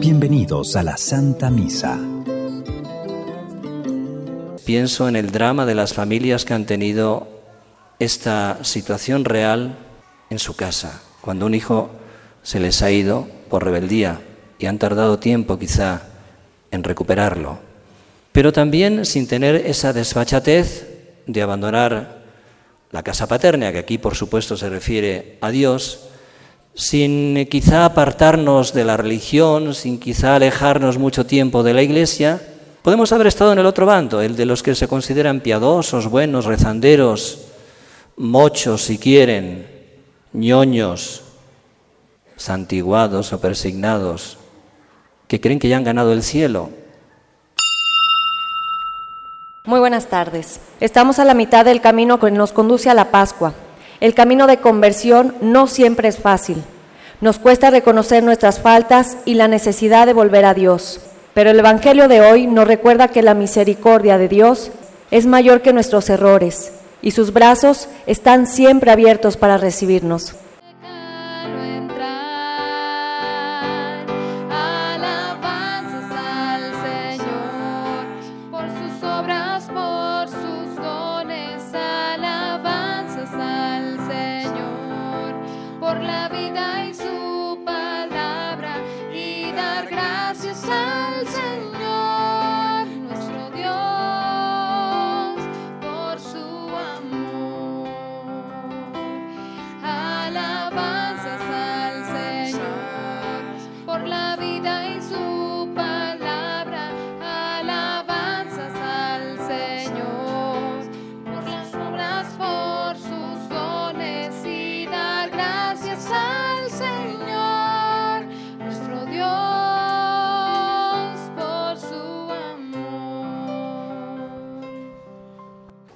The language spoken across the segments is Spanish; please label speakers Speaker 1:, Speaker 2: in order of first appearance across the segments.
Speaker 1: Bienvenidos a la Santa Misa.
Speaker 2: Pienso en el drama de las familias que han tenido esta situación real en su casa, cuando un hijo se les ha ido por rebeldía y han tardado tiempo quizá en recuperarlo, pero también sin tener esa desfachatez de abandonar la casa paterna, que aquí por supuesto se refiere a Dios, sin quizá apartarnos de la religión, sin quizá alejarnos mucho tiempo de la iglesia, podemos haber estado en el otro bando, el de los que se consideran piadosos, buenos, rezanderos, mochos si quieren, ñoños, santiguados o persignados, que creen que ya han ganado el cielo.
Speaker 3: Muy buenas tardes. Estamos a la mitad del camino que nos conduce a la Pascua. El camino de conversión no siempre es fácil. Nos cuesta reconocer nuestras faltas y la necesidad de volver a Dios. Pero el Evangelio de hoy nos recuerda que la misericordia de Dios es mayor que nuestros errores y sus brazos están siempre abiertos para recibirnos.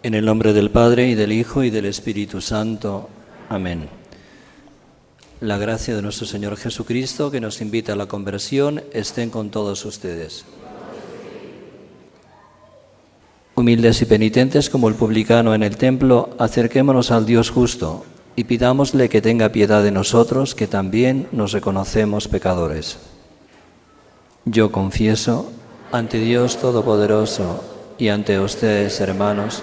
Speaker 2: En el nombre del Padre y del Hijo y del Espíritu Santo. Amén. La gracia de nuestro Señor Jesucristo, que nos invita a la conversión, estén con todos ustedes. Humildes y penitentes como el publicano en el templo, acerquémonos al Dios justo y pidámosle que tenga piedad de nosotros, que también nos reconocemos pecadores. Yo confieso ante Dios Todopoderoso y ante ustedes, hermanos,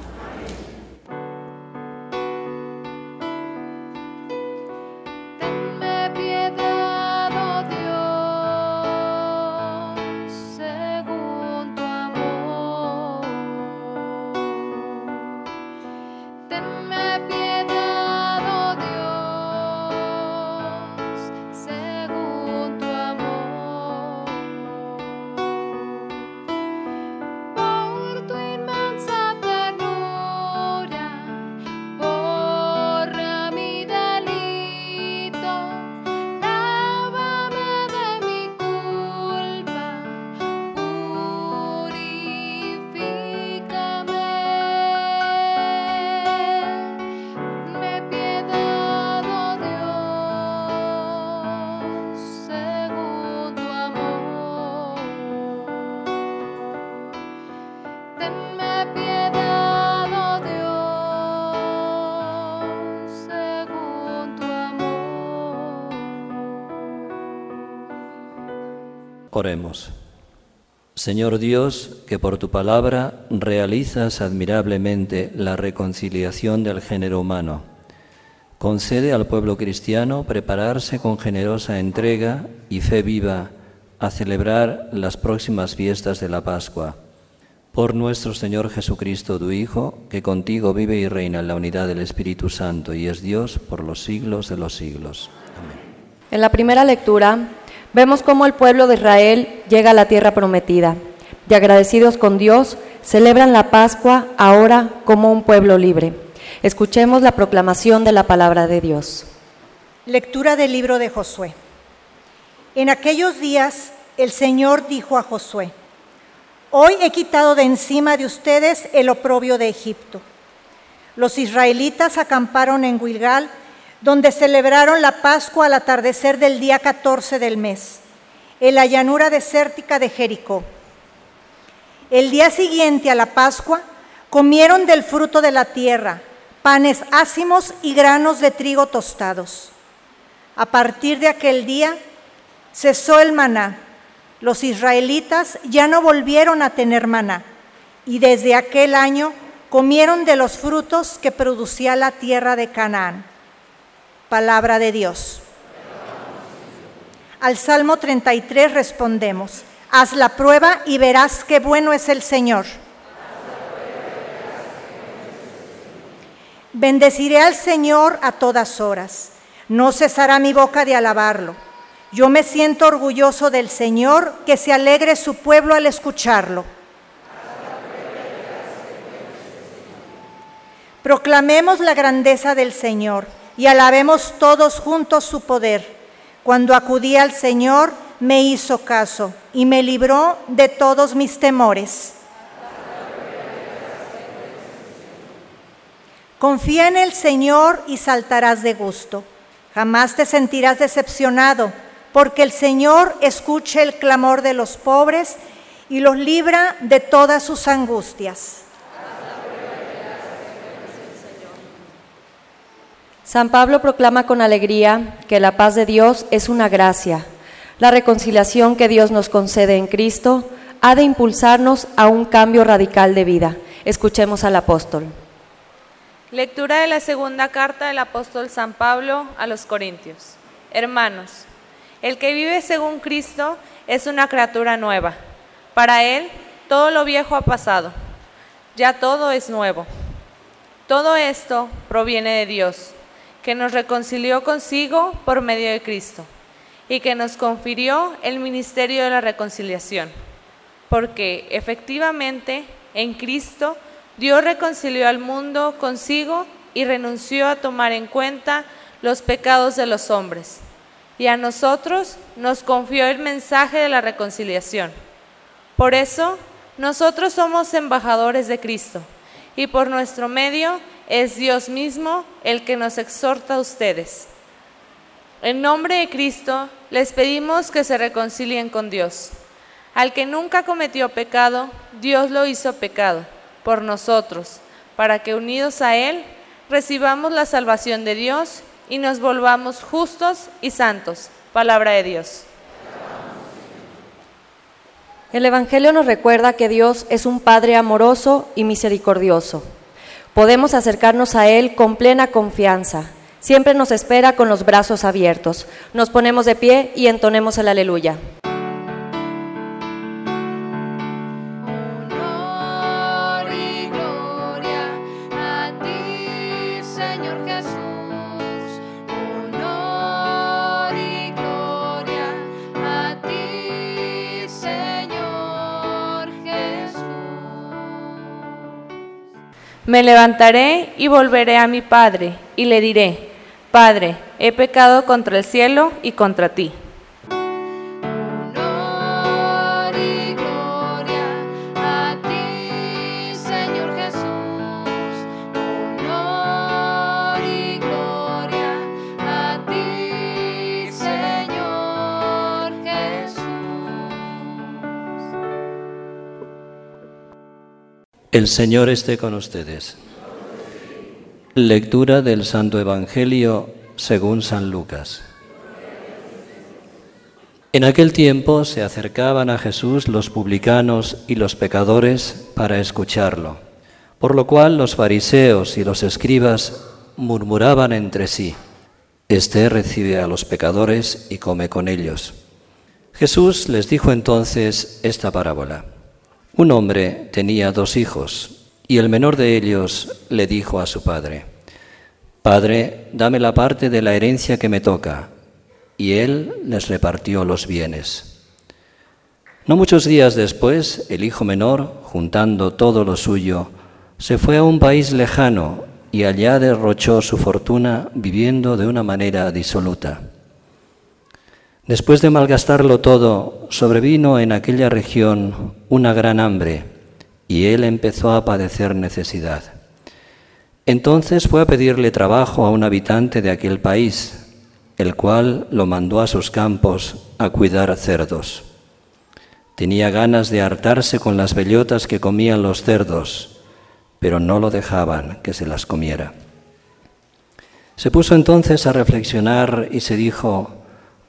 Speaker 2: Señor Dios, que por tu palabra realizas admirablemente la reconciliación del género humano, concede al pueblo cristiano prepararse con generosa entrega y fe viva a celebrar las próximas fiestas de la Pascua. Por nuestro Señor Jesucristo, tu Hijo, que contigo vive y reina en la unidad del Espíritu Santo y es Dios por los siglos de los siglos. Amén.
Speaker 3: En la primera lectura Vemos cómo el pueblo de Israel llega a la tierra prometida y agradecidos con Dios celebran la Pascua ahora como un pueblo libre. Escuchemos la proclamación de la palabra de Dios.
Speaker 4: Lectura del libro de Josué. En aquellos días el Señor dijo a Josué, Hoy he quitado de encima de ustedes el oprobio de Egipto. Los israelitas acamparon en Gilgal, donde celebraron la Pascua al atardecer del día 14 del mes, en la llanura desértica de Jericó. El día siguiente a la Pascua comieron del fruto de la tierra, panes ácimos y granos de trigo tostados. A partir de aquel día cesó el maná los israelitas ya no volvieron a tener maná y desde aquel año comieron de los frutos que producía la tierra de Canaán. Palabra de Dios. Al Salmo 33 respondemos, haz la prueba y verás qué bueno es el Señor. Bendeciré al Señor a todas horas, no cesará mi boca de alabarlo. Yo me siento orgulloso del Señor, que se alegre su pueblo al escucharlo. Proclamemos la grandeza del Señor y alabemos todos juntos su poder. Cuando acudí al Señor, me hizo caso y me libró de todos mis temores. Confía en el Señor y saltarás de gusto. Jamás te sentirás decepcionado porque el Señor escucha el clamor de los pobres y los libra de todas sus angustias.
Speaker 3: San Pablo proclama con alegría que la paz de Dios es una gracia. La reconciliación que Dios nos concede en Cristo ha de impulsarnos a un cambio radical de vida. Escuchemos al apóstol.
Speaker 5: Lectura de la segunda carta del apóstol San Pablo a los Corintios. Hermanos, el que vive según Cristo es una criatura nueva. Para él todo lo viejo ha pasado. Ya todo es nuevo. Todo esto proviene de Dios, que nos reconcilió consigo por medio de Cristo y que nos confirió el ministerio de la reconciliación. Porque efectivamente en Cristo Dios reconcilió al mundo consigo y renunció a tomar en cuenta los pecados de los hombres y a nosotros nos confió el mensaje de la reconciliación. Por eso, nosotros somos embajadores de Cristo y por nuestro medio es Dios mismo el que nos exhorta a ustedes. En nombre de Cristo les pedimos que se reconcilien con Dios. Al que nunca cometió pecado, Dios lo hizo pecado por nosotros, para que unidos a Él recibamos la salvación de Dios y nos volvamos justos y santos. Palabra de Dios.
Speaker 3: El Evangelio nos recuerda que Dios es un Padre amoroso y misericordioso. Podemos acercarnos a Él con plena confianza. Siempre nos espera con los brazos abiertos. Nos ponemos de pie y entonemos el aleluya.
Speaker 5: Me levantaré y volveré a mi Padre y le diré, Padre, he pecado contra el cielo y contra ti.
Speaker 2: El Señor esté con ustedes. Lectura del Santo Evangelio según San Lucas. En aquel tiempo se acercaban a Jesús los publicanos y los pecadores para escucharlo, por lo cual los fariseos y los escribas murmuraban entre sí, Este recibe a los pecadores y come con ellos. Jesús les dijo entonces esta parábola. Un hombre tenía dos hijos y el menor de ellos le dijo a su padre, Padre, dame la parte de la herencia que me toca. Y él les repartió los bienes. No muchos días después, el hijo menor, juntando todo lo suyo, se fue a un país lejano y allá derrochó su fortuna viviendo de una manera disoluta. Después de malgastarlo todo, sobrevino en aquella región una gran hambre y él empezó a padecer necesidad. Entonces fue a pedirle trabajo a un habitante de aquel país, el cual lo mandó a sus campos a cuidar cerdos. Tenía ganas de hartarse con las bellotas que comían los cerdos, pero no lo dejaban que se las comiera. Se puso entonces a reflexionar y se dijo,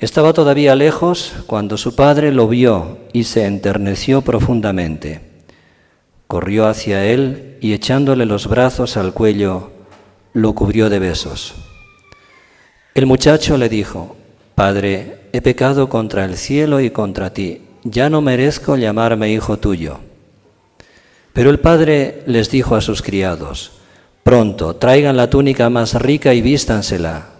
Speaker 2: Estaba todavía lejos cuando su padre lo vio y se enterneció profundamente. Corrió hacia él y echándole los brazos al cuello, lo cubrió de besos. El muchacho le dijo, Padre, he pecado contra el cielo y contra ti, ya no merezco llamarme hijo tuyo. Pero el padre les dijo a sus criados, Pronto, traigan la túnica más rica y vístansela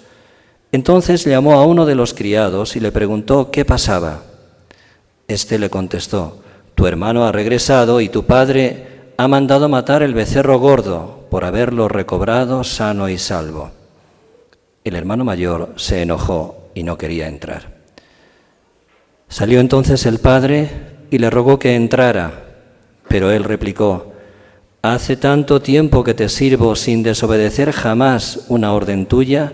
Speaker 2: entonces llamó a uno de los criados y le preguntó qué pasaba. Este le contestó, tu hermano ha regresado y tu padre ha mandado matar el becerro gordo por haberlo recobrado sano y salvo. El hermano mayor se enojó y no quería entrar. Salió entonces el padre y le rogó que entrara, pero él replicó, Hace tanto tiempo que te sirvo sin desobedecer jamás una orden tuya,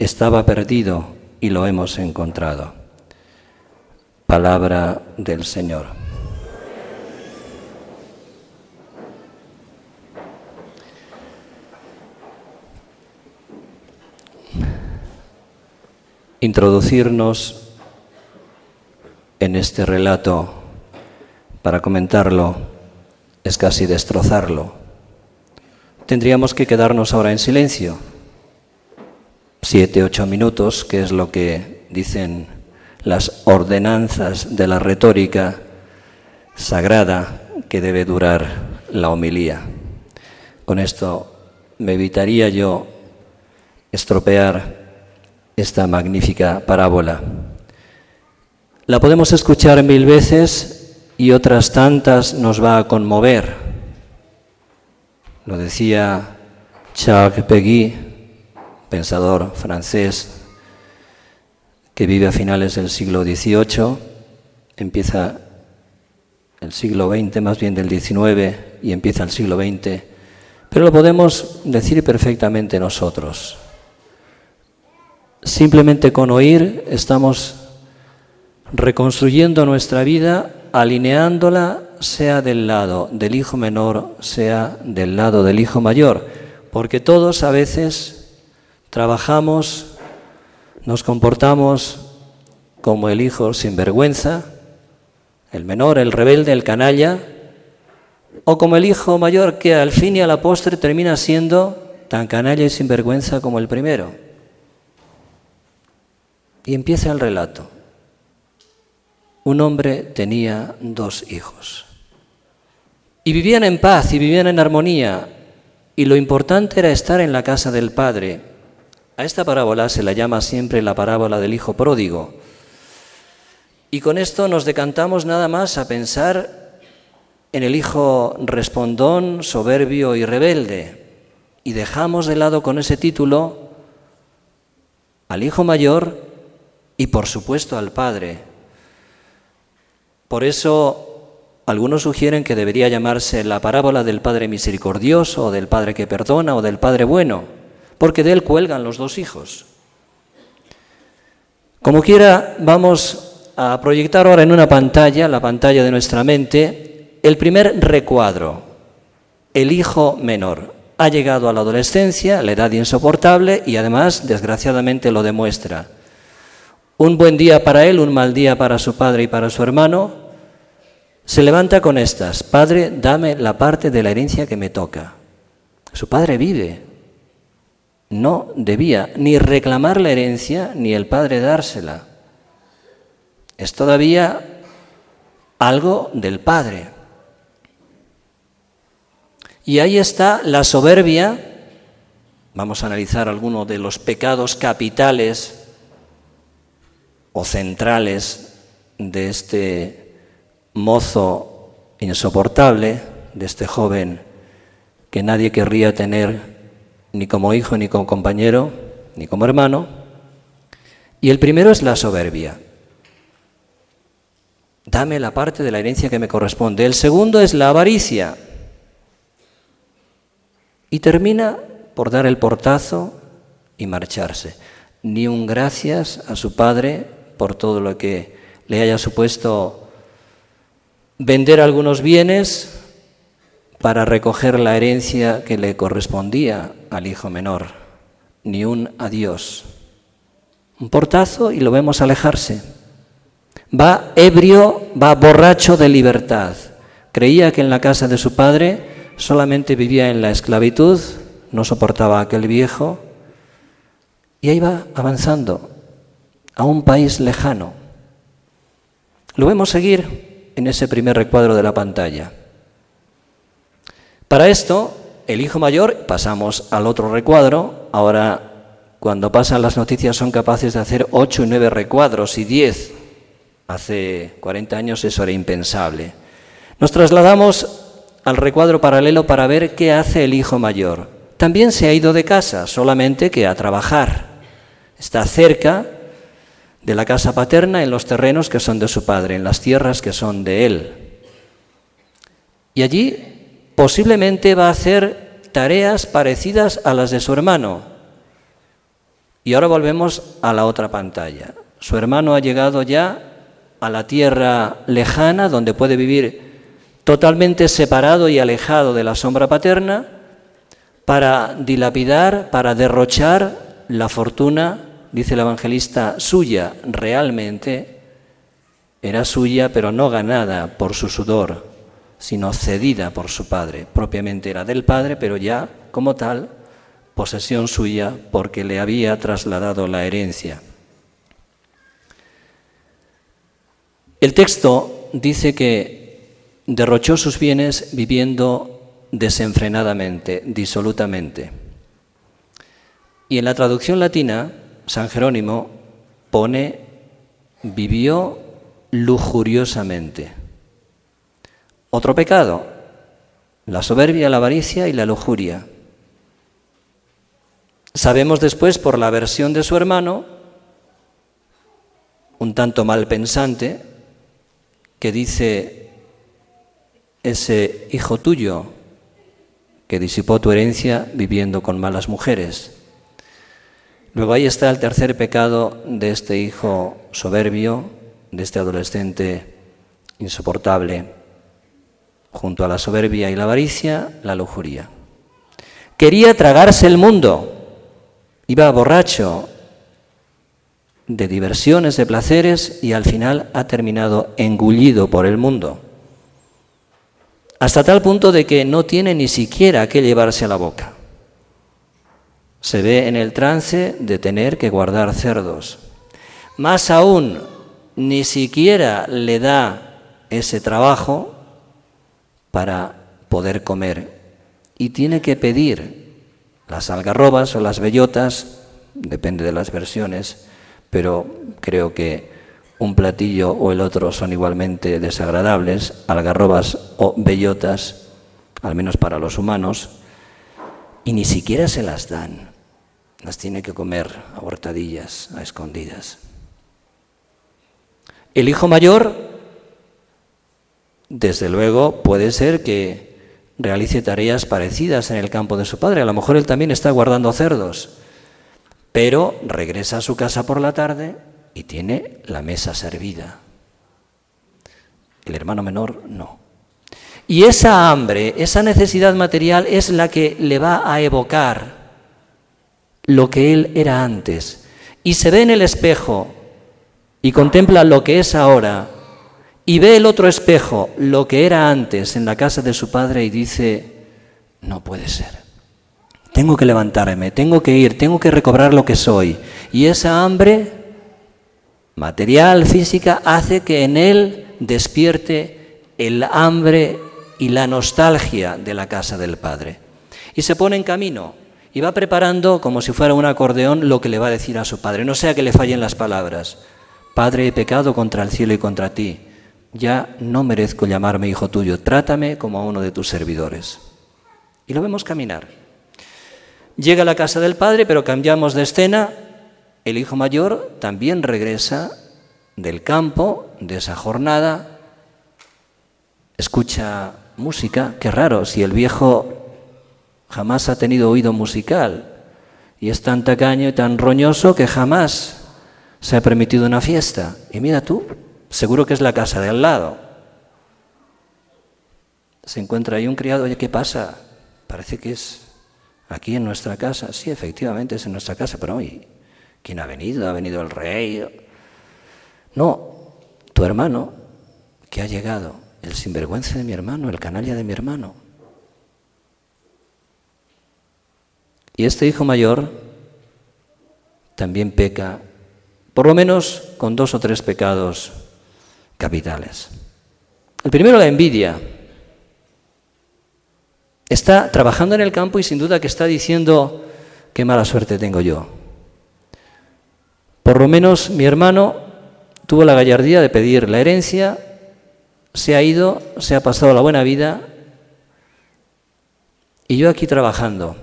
Speaker 2: estaba perdido y lo hemos encontrado. Palabra del Señor. Introducirnos en este relato para comentarlo es casi destrozarlo. Tendríamos que quedarnos ahora en silencio siete, ocho minutos, que es lo que dicen las ordenanzas de la retórica sagrada que debe durar la homilía. Con esto me evitaría yo estropear esta magnífica parábola. La podemos escuchar mil veces y otras tantas nos va a conmover. Lo decía Charles Peguy pensador francés que vive a finales del siglo XVIII, empieza el siglo XX, más bien del XIX, y empieza el siglo XX, pero lo podemos decir perfectamente nosotros. Simplemente con oír estamos reconstruyendo nuestra vida, alineándola sea del lado del hijo menor, sea del lado del hijo mayor, porque todos a veces trabajamos, nos comportamos como el hijo sin vergüenza, el menor, el rebelde, el canalla, o como el hijo mayor que al fin y a la postre termina siendo tan canalla y sin vergüenza como el primero. Y empieza el relato. Un hombre tenía dos hijos. Y vivían en paz y vivían en armonía. Y lo importante era estar en la casa del Padre a esta parábola se la llama siempre la parábola del Hijo Pródigo. Y con esto nos decantamos nada más a pensar en el hijo respondón, soberbio y rebelde. Y dejamos de lado con ese título al hijo mayor y por supuesto al padre. Por eso algunos sugieren que debería llamarse la parábola del Padre misericordioso, o del Padre que perdona, o del Padre bueno, porque de él cuelgan los dos hijos. Como quiera, vamos a proyectar ahora en una pantalla, la pantalla de nuestra mente, el primer recuadro, el hijo menor. Ha llegado a la adolescencia, la edad insoportable y además, desgraciadamente, lo demuestra. Un buen día para él, un mal día para su padre y para su hermano. Se levanta con estas, Padre, dame la parte de la herencia que me toca. Su padre vive, no debía ni reclamar la herencia ni el padre dársela. Es todavía algo del padre. Y ahí está la soberbia. Vamos a analizar algunos de los pecados capitales o centrales de este mozo insoportable, de este joven que nadie querría tener ni como hijo, ni como compañero, ni como hermano. Y el primero es la soberbia. Dame la parte de la herencia que me corresponde. El segundo es la avaricia. Y termina por dar el portazo y marcharse. Ni un gracias a su padre por todo lo que le haya supuesto vender algunos bienes para recoger la herencia que le correspondía al hijo menor, ni un adiós. Un portazo y lo vemos alejarse. Va ebrio, va borracho de libertad. Creía que en la casa de su padre solamente vivía en la esclavitud, no soportaba aquel viejo, y ahí va avanzando a un país lejano. Lo vemos seguir en ese primer recuadro de la pantalla. Para esto, el hijo mayor, pasamos al otro recuadro, ahora cuando pasan las noticias son capaces de hacer ocho y nueve recuadros y diez. Hace 40 años eso era impensable. Nos trasladamos al recuadro paralelo para ver qué hace el hijo mayor. También se ha ido de casa, solamente que a trabajar. Está cerca de la casa paterna en los terrenos que son de su padre, en las tierras que son de él. Y allí posiblemente va a hacer tareas parecidas a las de su hermano. Y ahora volvemos a la otra pantalla. Su hermano ha llegado ya a la tierra lejana donde puede vivir totalmente separado y alejado de la sombra paterna para dilapidar, para derrochar la fortuna, dice el evangelista, suya realmente, era suya pero no ganada por su sudor, sino cedida por su padre. Propiamente era del padre, pero ya como tal, posesión suya porque le había trasladado la herencia. El texto dice que derrochó sus bienes viviendo desenfrenadamente, disolutamente. Y en la traducción latina, San Jerónimo pone vivió lujuriosamente. Otro pecado, la soberbia, la avaricia y la lujuria. Sabemos después por la versión de su hermano, un tanto mal pensante, que dice, ese hijo tuyo que disipó tu herencia viviendo con malas mujeres. Luego ahí está el tercer pecado de este hijo soberbio, de este adolescente insoportable junto a la soberbia y la avaricia, la lujuria. Quería tragarse el mundo, iba borracho de diversiones, de placeres y al final ha terminado engullido por el mundo, hasta tal punto de que no tiene ni siquiera que llevarse a la boca. Se ve en el trance de tener que guardar cerdos. Más aún, ni siquiera le da ese trabajo para poder comer y tiene que pedir las algarrobas o las bellotas, depende de las versiones, pero creo que un platillo o el otro son igualmente desagradables, algarrobas o bellotas, al menos para los humanos, y ni siquiera se las dan. Las tiene que comer a hurtadillas, a escondidas. El hijo mayor, desde luego, puede ser que realice tareas parecidas en el campo de su padre. A lo mejor él también está guardando cerdos, pero regresa a su casa por la tarde y tiene la mesa servida. El hermano menor no. Y esa hambre, esa necesidad material es la que le va a evocar lo que él era antes. Y se ve en el espejo y contempla lo que es ahora. Y ve el otro espejo, lo que era antes en la casa de su padre y dice, no puede ser. Tengo que levantarme, tengo que ir, tengo que recobrar lo que soy. Y esa hambre material, física, hace que en él despierte el hambre y la nostalgia de la casa del Padre. Y se pone en camino y va preparando, como si fuera un acordeón, lo que le va a decir a su Padre. No sea que le fallen las palabras. Padre, he pecado contra el cielo y contra ti. Ya no merezco llamarme hijo tuyo. Trátame como a uno de tus servidores. Y lo vemos caminar. Llega a la casa del Padre, pero cambiamos de escena el hijo mayor también regresa del campo, de esa jornada, escucha música, qué raro, si el viejo jamás ha tenido oído musical y es tan tacaño y tan roñoso que jamás se ha permitido una fiesta. Y mira tú, seguro que es la casa de al lado. Se encuentra ahí un criado, oye, ¿qué pasa? Parece que es aquí en nuestra casa. Sí, efectivamente es en nuestra casa, pero hoy ¿Quién ha venido? ¿Ha venido el rey? No, tu hermano que ha llegado, el sinvergüenza de mi hermano, el canalla de mi hermano. Y este hijo mayor también peca, por lo menos con dos o tres pecados capitales. El primero, la envidia. Está trabajando en el campo y sin duda que está diciendo, qué mala suerte tengo yo. Por lo menos mi hermano tuvo la gallardía de pedir la herencia, se ha ido, se ha pasado la buena vida y yo aquí trabajando.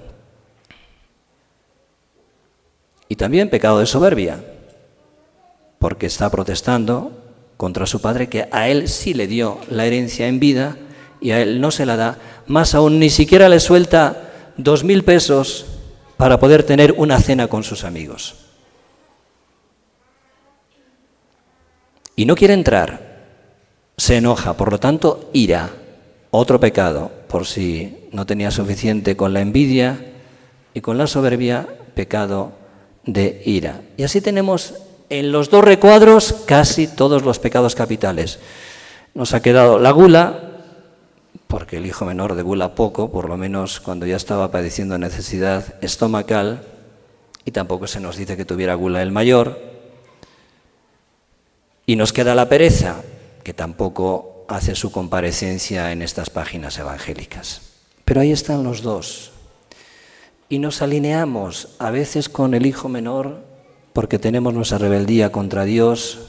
Speaker 2: Y también pecado de soberbia, porque está protestando contra su padre que a él sí le dio la herencia en vida y a él no se la da, más aún ni siquiera le suelta dos mil pesos para poder tener una cena con sus amigos. y no quiere entrar, se enoja, por lo tanto, ira, otro pecado, por si no tenía suficiente con la envidia y con la soberbia, pecado de ira. Y así tenemos en los dos recuadros casi todos los pecados capitales. Nos ha quedado la gula, porque el hijo menor de gula poco, por lo menos cuando ya estaba padeciendo necesidad estomacal, y tampoco se nos dice que tuviera gula el mayor, y nos queda la pereza, que tampoco hace su comparecencia en estas páginas evangélicas. Pero ahí están los dos. Y nos alineamos a veces con el hijo menor porque tenemos nuestra rebeldía contra Dios.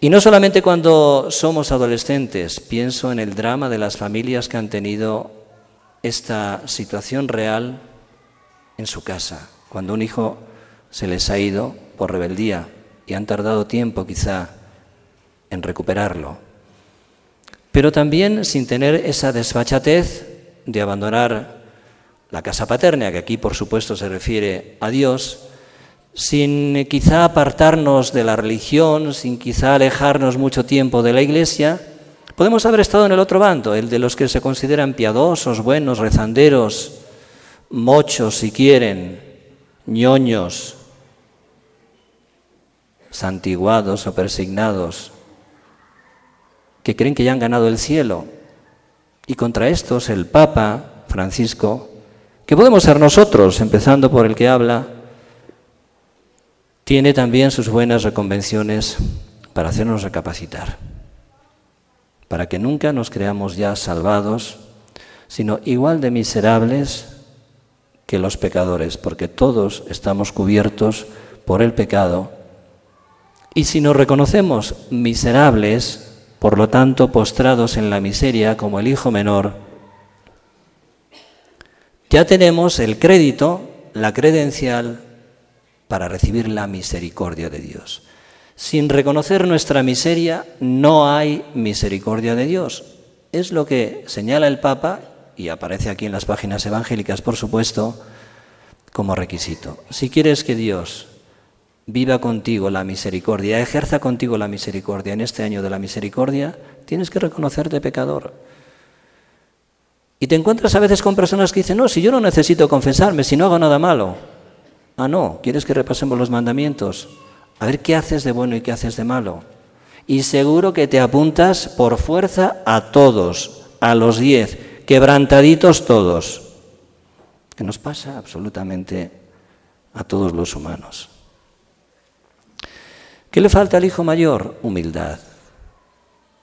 Speaker 2: Y no solamente cuando somos adolescentes, pienso en el drama de las familias que han tenido esta situación real en su casa, cuando un hijo se les ha ido por rebeldía y han tardado tiempo quizá en recuperarlo. Pero también sin tener esa desfachatez de abandonar la casa paterna, que aquí por supuesto se refiere a Dios, sin quizá apartarnos de la religión, sin quizá alejarnos mucho tiempo de la iglesia, podemos haber estado en el otro bando, el de los que se consideran piadosos, buenos, rezanderos, mochos si quieren, ñoños, santiguados o persignados, que creen que ya han ganado el cielo. Y contra estos el Papa Francisco, que podemos ser nosotros, empezando por el que habla, tiene también sus buenas reconvenciones para hacernos recapacitar, para que nunca nos creamos ya salvados, sino igual de miserables que los pecadores, porque todos estamos cubiertos por el pecado. Y si nos reconocemos miserables, por lo tanto postrados en la miseria como el hijo menor, ya tenemos el crédito, la credencial para recibir la misericordia de Dios. Sin reconocer nuestra miseria no hay misericordia de Dios. Es lo que señala el Papa, y aparece aquí en las páginas evangélicas, por supuesto, como requisito. Si quieres que Dios viva contigo la misericordia, ejerza contigo la misericordia en este año de la misericordia, tienes que reconocerte pecador. Y te encuentras a veces con personas que dicen, no, si yo no necesito confesarme, si no hago nada malo. Ah, no, ¿quieres que repasemos los mandamientos? A ver qué haces de bueno y qué haces de malo. Y seguro que te apuntas por fuerza a todos, a los diez, quebrantaditos todos. Que nos pasa absolutamente a todos los humanos. ¿Qué le falta al hijo mayor? Humildad.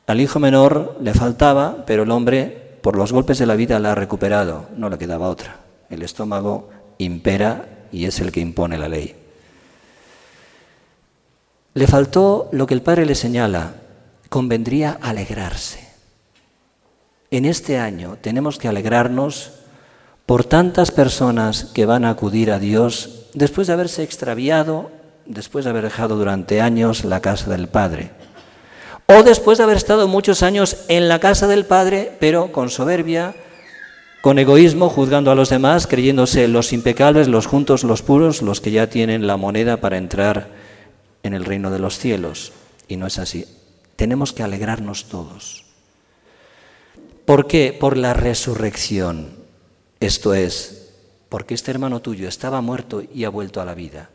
Speaker 2: Al hijo menor le faltaba, pero el hombre, por los golpes de la vida, la ha recuperado. No le quedaba otra. El estómago impera y es el que impone la ley. Le faltó lo que el Padre le señala, convendría alegrarse. En este año tenemos que alegrarnos por tantas personas que van a acudir a Dios después de haberse extraviado, después de haber dejado durante años la casa del Padre, o después de haber estado muchos años en la casa del Padre, pero con soberbia, con egoísmo, juzgando a los demás, creyéndose los impecables, los juntos, los puros, los que ya tienen la moneda para entrar en el reino de los cielos. Y no es así. Tenemos que alegrarnos todos. ¿Por qué? Por la resurrección. Esto es, porque este hermano tuyo estaba muerto y ha vuelto a la vida.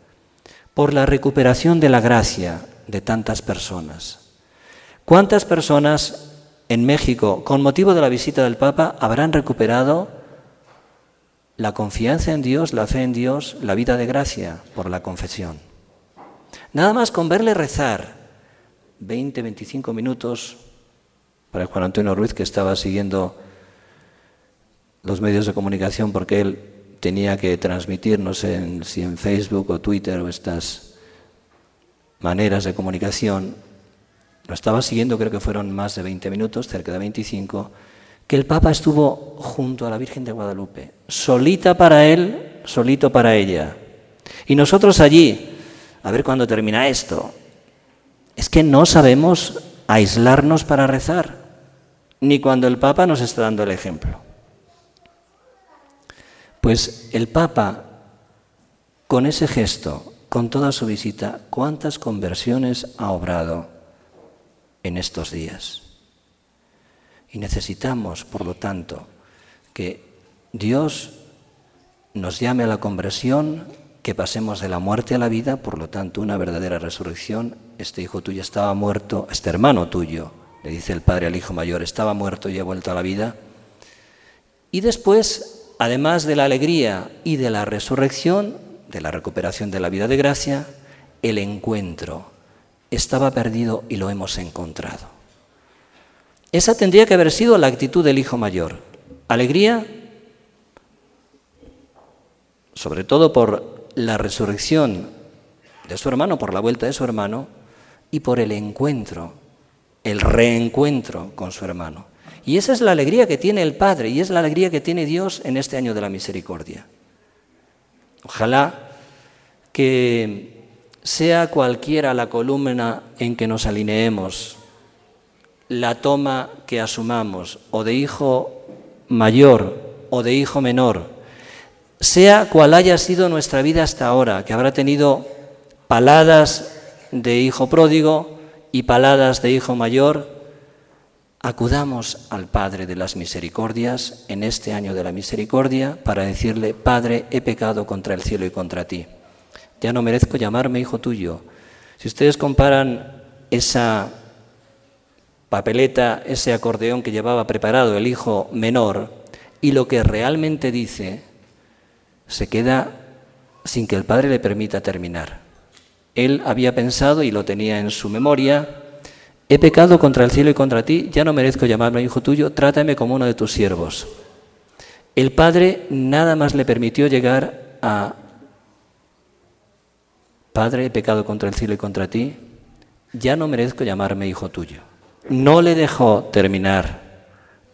Speaker 2: Por la recuperación de la gracia de tantas personas. ¿Cuántas personas en México, con motivo de la visita del Papa, habrán recuperado la confianza en Dios, la fe en Dios, la vida de gracia por la confesión? Nada más con verle rezar 20, 25 minutos para Juan Antonio Ruiz que estaba siguiendo los medios de comunicación porque él tenía que transmitir, no sé si en Facebook o Twitter o estas maneras de comunicación, lo estaba siguiendo, creo que fueron más de 20 minutos, cerca de 25, que el Papa estuvo junto a la Virgen de Guadalupe, solita para él, solito para ella. Y nosotros allí, a ver cuándo termina esto. Es que no sabemos aislarnos para rezar, ni cuando el Papa nos está dando el ejemplo. Pues el Papa, con ese gesto, con toda su visita, ¿cuántas conversiones ha obrado en estos días? Y necesitamos, por lo tanto, que Dios nos llame a la conversión que pasemos de la muerte a la vida, por lo tanto, una verdadera resurrección. Este hijo tuyo estaba muerto, este hermano tuyo, le dice el padre al hijo mayor, estaba muerto y ha vuelto a la vida. Y después, además de la alegría y de la resurrección, de la recuperación de la vida de gracia, el encuentro. Estaba perdido y lo hemos encontrado. Esa tendría que haber sido la actitud del hijo mayor. Alegría, sobre todo por la resurrección de su hermano, por la vuelta de su hermano, y por el encuentro, el reencuentro con su hermano. Y esa es la alegría que tiene el Padre y es la alegría que tiene Dios en este año de la misericordia. Ojalá que sea cualquiera la columna en que nos alineemos, la toma que asumamos, o de hijo mayor o de hijo menor, sea cual haya sido nuestra vida hasta ahora, que habrá tenido paladas de hijo pródigo y paladas de hijo mayor, acudamos al Padre de las Misericordias en este año de la misericordia para decirle, Padre, he pecado contra el cielo y contra ti. Ya no merezco llamarme hijo tuyo. Si ustedes comparan esa papeleta, ese acordeón que llevaba preparado el hijo menor y lo que realmente dice, se queda sin que el padre le permita terminar. Él había pensado y lo tenía en su memoria, he pecado contra el cielo y contra ti, ya no merezco llamarme hijo tuyo, trátame como uno de tus siervos. El padre nada más le permitió llegar a, Padre, he pecado contra el cielo y contra ti, ya no merezco llamarme hijo tuyo. No le dejó terminar,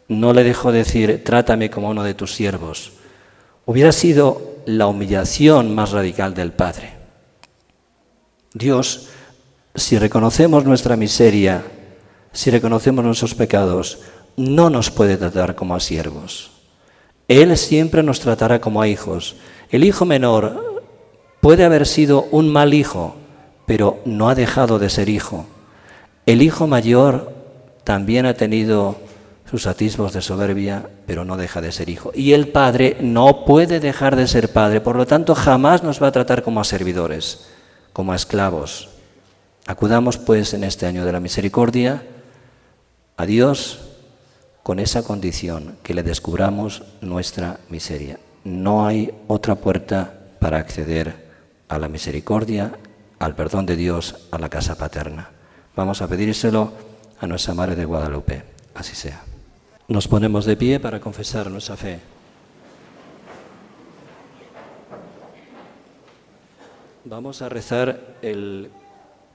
Speaker 2: no le dejó decir, trátame como uno de tus siervos. Hubiera sido la humillación más radical del Padre. Dios, si reconocemos nuestra miseria, si reconocemos nuestros pecados, no nos puede tratar como a siervos. Él siempre nos tratará como a hijos. El hijo menor puede haber sido un mal hijo, pero no ha dejado de ser hijo. El hijo mayor también ha tenido sus atisbos de soberbia, pero no deja de ser hijo. Y el padre no puede dejar de ser padre, por lo tanto jamás nos va a tratar como a servidores, como a esclavos. Acudamos pues en este año de la misericordia a Dios con esa condición, que le descubramos nuestra miseria. No hay otra puerta para acceder a la misericordia, al perdón de Dios, a la casa paterna. Vamos a pedírselo a nuestra Madre de Guadalupe. Así sea. Nos ponemos de pie para confesar nuestra fe. Vamos a rezar el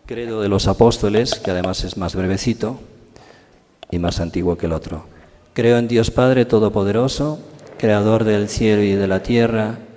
Speaker 2: credo de los apóstoles, que además es más brevecito y más antiguo que el otro. Creo en Dios Padre Todopoderoso, Creador del cielo y de la tierra.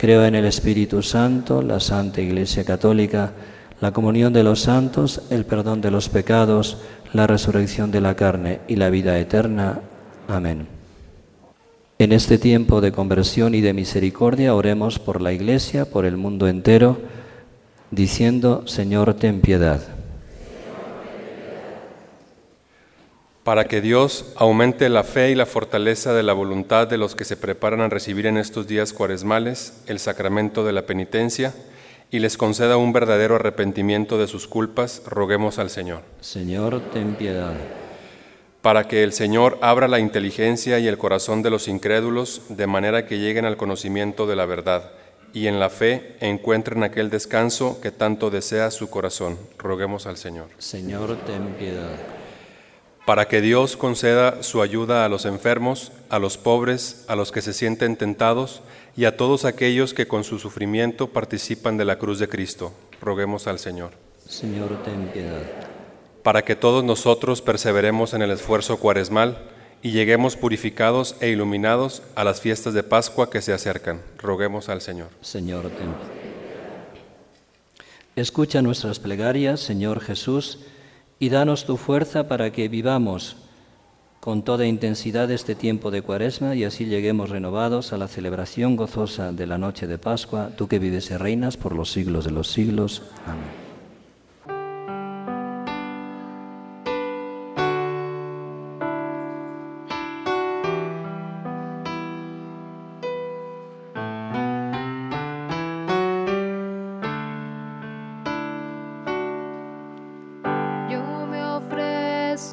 Speaker 2: Creo en el Espíritu Santo, la Santa Iglesia Católica, la comunión de los santos, el perdón de los pecados, la resurrección de la carne y la vida eterna. Amén. En este tiempo de conversión y de misericordia oremos por la Iglesia, por el mundo entero, diciendo, Señor, ten piedad.
Speaker 6: Para que Dios aumente la fe y la fortaleza de la voluntad de los que se preparan a recibir en estos días cuaresmales el sacramento de la penitencia y les conceda un verdadero arrepentimiento de sus culpas, roguemos al Señor.
Speaker 2: Señor, ten piedad
Speaker 6: para que el Señor abra la inteligencia y el corazón de los incrédulos, de manera que lleguen al conocimiento de la verdad y en la fe encuentren aquel descanso que tanto desea su corazón. Roguemos al Señor.
Speaker 2: Señor, ten piedad.
Speaker 6: Para que Dios conceda su ayuda a los enfermos, a los pobres, a los que se sienten tentados y a todos aquellos que con su sufrimiento participan de la cruz de Cristo. Roguemos al Señor.
Speaker 2: Señor, ten piedad
Speaker 6: para que todos nosotros perseveremos en el esfuerzo cuaresmal y lleguemos purificados e iluminados a las fiestas de Pascua que se acercan. Roguemos al Señor.
Speaker 2: Señor, ten. Escucha nuestras plegarias, Señor Jesús, y danos tu fuerza para que vivamos con toda intensidad este tiempo de cuaresma y así lleguemos renovados a la celebración gozosa de la noche de Pascua, tú que vives y reinas por los siglos de los siglos. Amén.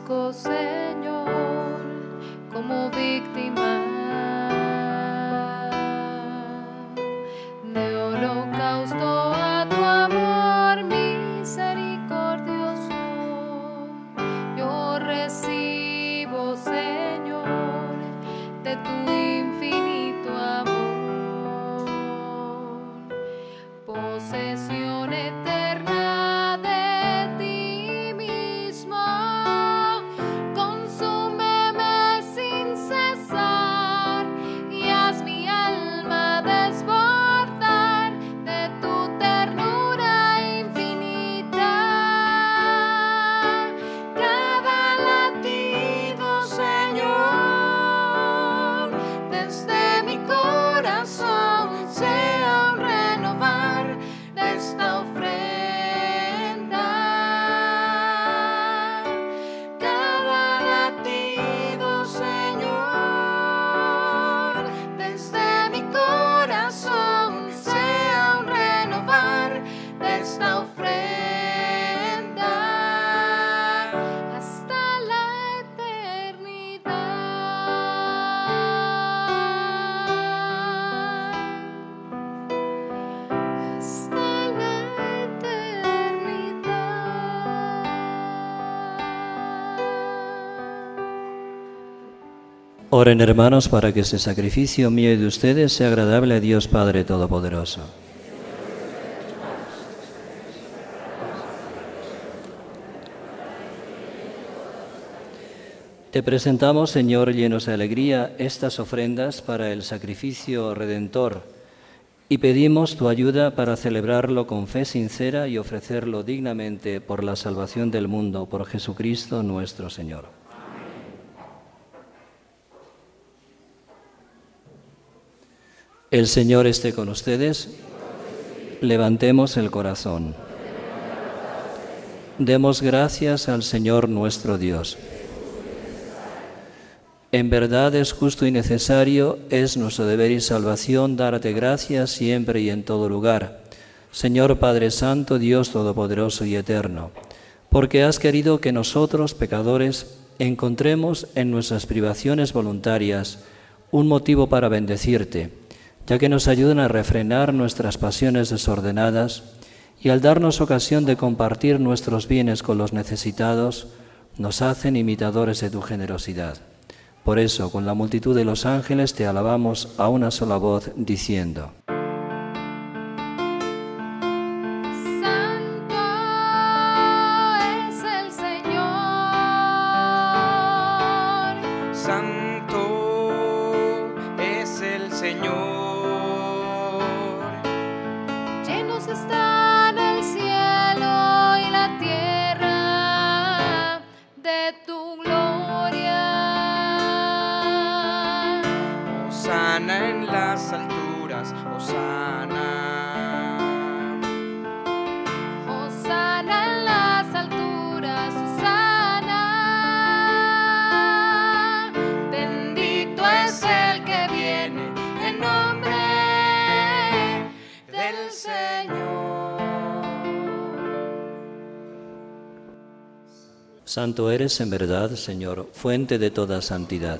Speaker 7: cosas.
Speaker 2: Oren hermanos para que este sacrificio mío y de ustedes sea agradable a Dios Padre Todopoderoso. Te presentamos, Señor, llenos de alegría, estas ofrendas para el sacrificio redentor y pedimos tu ayuda para celebrarlo con fe sincera y ofrecerlo dignamente por la salvación del mundo, por Jesucristo nuestro Señor. El Señor esté con ustedes. Levantemos el corazón. Demos gracias al Señor nuestro Dios. En verdad es justo y necesario, es nuestro deber y salvación darte gracias siempre y en todo lugar. Señor Padre Santo, Dios Todopoderoso y Eterno, porque has querido que nosotros, pecadores, encontremos en nuestras privaciones voluntarias un motivo para bendecirte, ya que nos ayudan a refrenar nuestras pasiones desordenadas y al darnos ocasión de compartir nuestros bienes con los necesitados, nos hacen imitadores de tu generosidad. Por eso, con la multitud de los ángeles te alabamos a una sola voz, diciendo,
Speaker 8: Osana en las alturas, Osana.
Speaker 7: Hosana en las alturas, Hosana. Bendito es el que viene en nombre del Señor.
Speaker 2: Santo eres en verdad, Señor, fuente de toda santidad.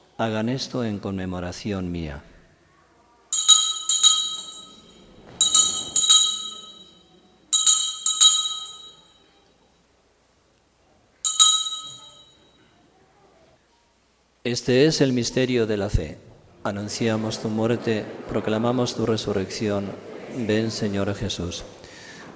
Speaker 2: Hagan esto en conmemoración mía. Este es el misterio de la fe. Anunciamos tu muerte, proclamamos tu resurrección. Ven, Señor Jesús.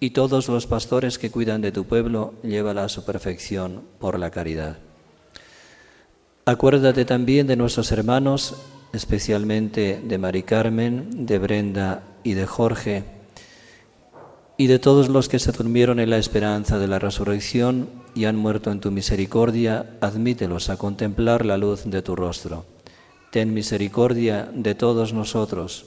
Speaker 2: y todos los pastores que cuidan de tu pueblo, llévala a su perfección por la caridad. Acuérdate también de nuestros hermanos, especialmente de Mari Carmen, de Brenda y de Jorge, y de todos los que se durmieron en la esperanza de la resurrección y han muerto en tu misericordia, admítelos a contemplar la luz de tu rostro. Ten misericordia de todos nosotros.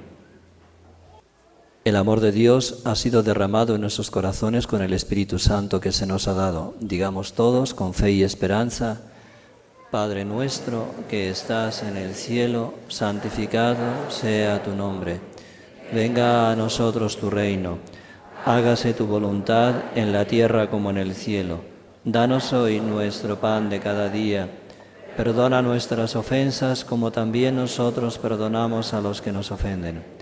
Speaker 2: El amor de Dios ha sido derramado en nuestros corazones con el Espíritu Santo que se nos ha dado. Digamos todos con fe y esperanza, Padre nuestro que estás en el cielo, santificado sea tu nombre. Venga a nosotros tu reino. Hágase tu voluntad en la tierra como en el cielo. Danos hoy nuestro pan de cada día. Perdona nuestras ofensas como también nosotros perdonamos a los que nos ofenden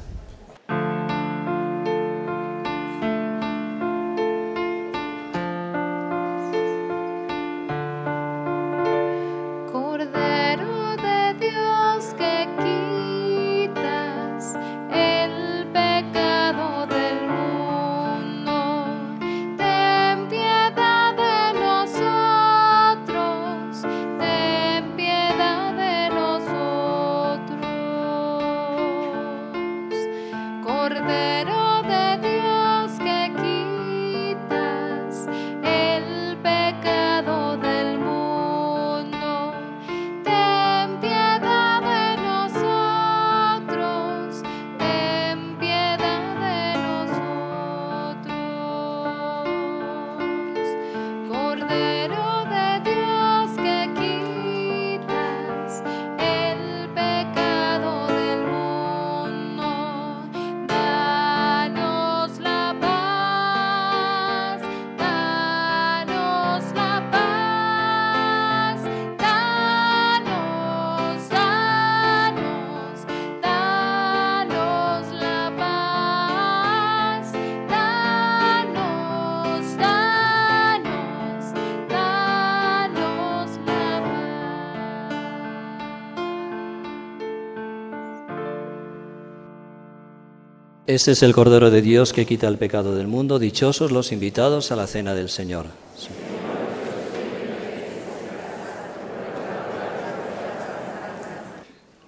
Speaker 2: Este es el Cordero de Dios que quita el pecado del mundo. Dichosos los invitados a la cena del Señor.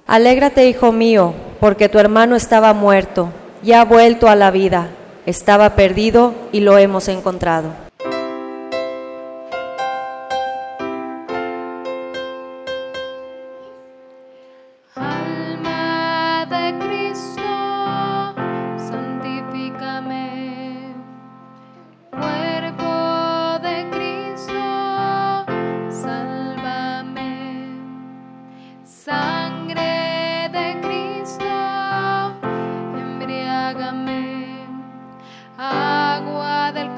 Speaker 3: Alégrate, hijo mío, porque tu hermano estaba muerto y ha vuelto a la vida. Estaba perdido y lo hemos encontrado.
Speaker 7: Del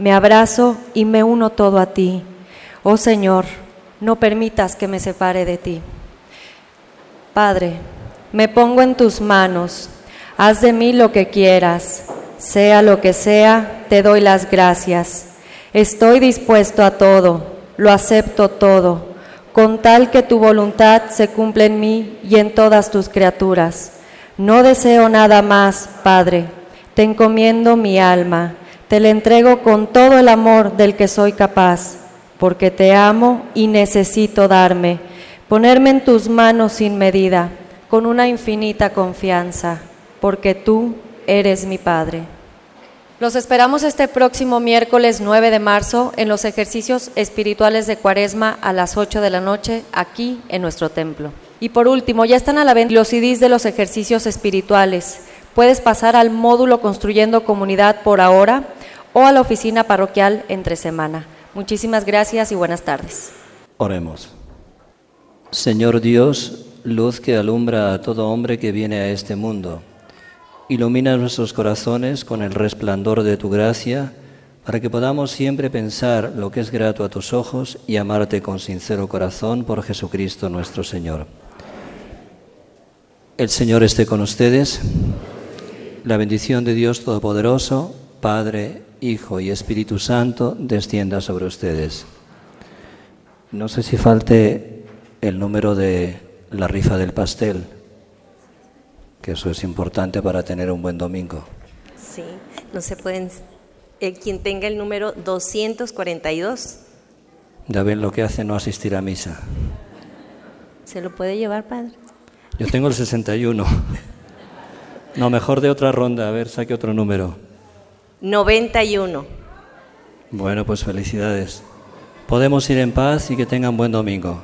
Speaker 3: me abrazo y me uno todo a ti. Oh Señor, no permitas que me separe de ti. Padre, me pongo en tus manos, haz de mí lo que quieras, sea lo que sea, te doy las gracias. Estoy dispuesto a todo, lo acepto todo, con tal que tu voluntad se cumpla en mí y en todas tus criaturas. No deseo nada más, Padre, te encomiendo mi alma, te la entrego con todo el amor del que soy capaz, porque te amo y necesito darme, ponerme en tus manos sin medida, con una infinita confianza, porque tú eres mi Padre. Los esperamos este próximo miércoles 9 de marzo en los ejercicios espirituales de Cuaresma a las 8 de la noche aquí en nuestro templo. Y por último, ya están a la venta los CDs de los ejercicios espirituales. Puedes pasar al módulo Construyendo Comunidad por ahora o a la oficina parroquial entre semana. Muchísimas gracias y buenas tardes.
Speaker 7: Oremos. Señor Dios, luz que alumbra a todo hombre que viene a este mundo, ilumina nuestros corazones con el resplandor de tu gracia, para que podamos siempre pensar lo que es grato a tus ojos y amarte con sincero corazón por Jesucristo nuestro Señor. El Señor esté con ustedes. La bendición de Dios Todopoderoso, Padre, Hijo y Espíritu Santo, descienda sobre ustedes. No sé si falte el número de la rifa del pastel, que eso es importante para tener un buen domingo.
Speaker 9: Sí, no se pueden. eh, quien tenga el número 242
Speaker 7: Ya ven lo que hace no asistir a misa.
Speaker 9: se lo puede llevar, padre.
Speaker 7: Yo tengo el 61. No, mejor de otra ronda. A ver, saque otro número.
Speaker 9: 91.
Speaker 7: Bueno, pues felicidades. Podemos ir en paz y que tengan buen domingo.